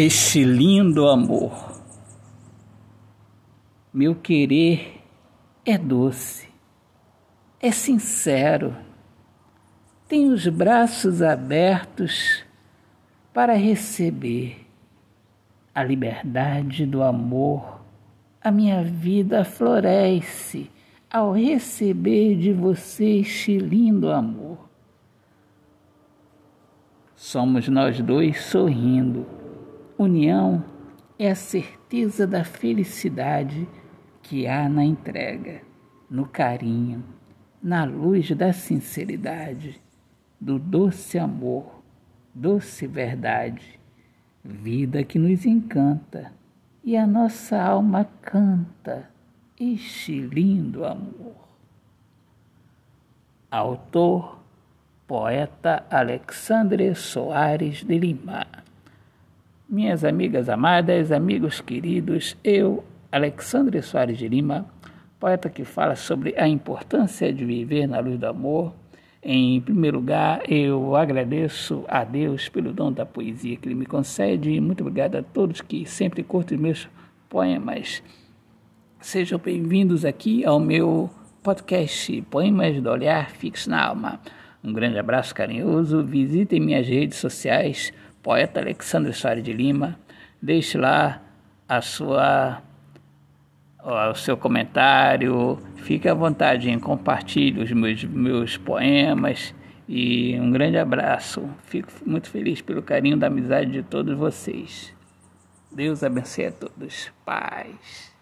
este lindo amor. Meu querer é doce, é sincero, tem os braços abertos para receber a liberdade do amor. A minha vida floresce ao receber de você este lindo amor. Somos nós dois sorrindo. União é a certeza da felicidade que há na entrega, no carinho, na luz da sinceridade, do doce amor, doce verdade, vida que nos encanta e a nossa alma canta este lindo amor. Autor poeta Alexandre Soares de Lima. Minhas amigas amadas, amigos queridos, eu, Alexandre Soares de Lima, poeta que fala sobre a importância de viver na luz do amor. Em primeiro lugar, eu agradeço a Deus pelo dom da poesia que Ele me concede. Muito obrigado a todos que sempre curtem meus poemas. Sejam bem-vindos aqui ao meu podcast Poemas do Olhar Fixo na Alma. Um grande abraço carinhoso. Visitem minhas redes sociais, poeta Alexandre Soares de Lima. Deixe lá a sua o seu comentário. Fique à vontade em compartilhar os meus, meus poemas. E um grande abraço. Fico muito feliz pelo carinho da amizade de todos vocês. Deus abençoe a todos. Paz.